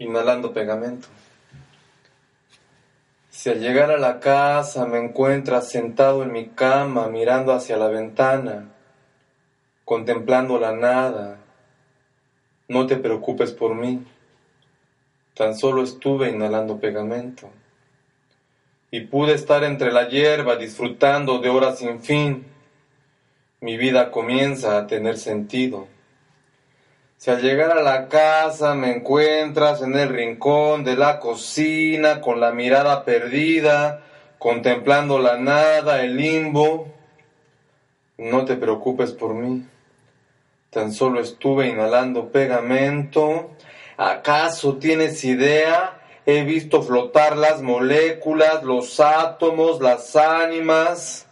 Inhalando pegamento. Si al llegar a la casa me encuentras sentado en mi cama mirando hacia la ventana, contemplando la nada, no te preocupes por mí. Tan solo estuve inhalando pegamento. Y pude estar entre la hierba disfrutando de horas sin fin. Mi vida comienza a tener sentido. Si al llegar a la casa me encuentras en el rincón de la cocina con la mirada perdida, contemplando la nada, el limbo, no te preocupes por mí. Tan solo estuve inhalando pegamento. ¿Acaso tienes idea? He visto flotar las moléculas, los átomos, las ánimas.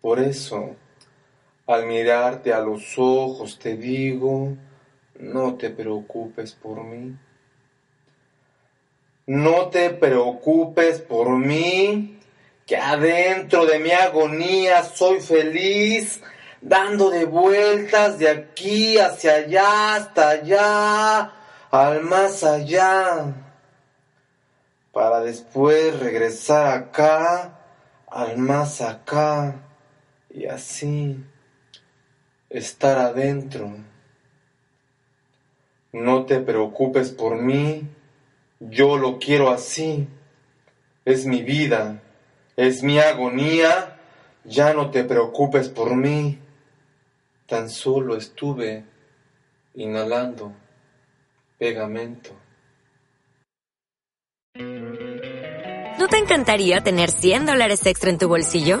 Por eso, al mirarte a los ojos te digo, no te preocupes por mí. No te preocupes por mí, que adentro de mi agonía soy feliz, dando de vueltas de aquí hacia allá, hasta allá, al más allá, para después regresar acá, al más acá, y así estar adentro. No te preocupes por mí, yo lo quiero así. Es mi vida, es mi agonía, ya no te preocupes por mí. Tan solo estuve inhalando pegamento. ¿No te encantaría tener 100 dólares extra en tu bolsillo?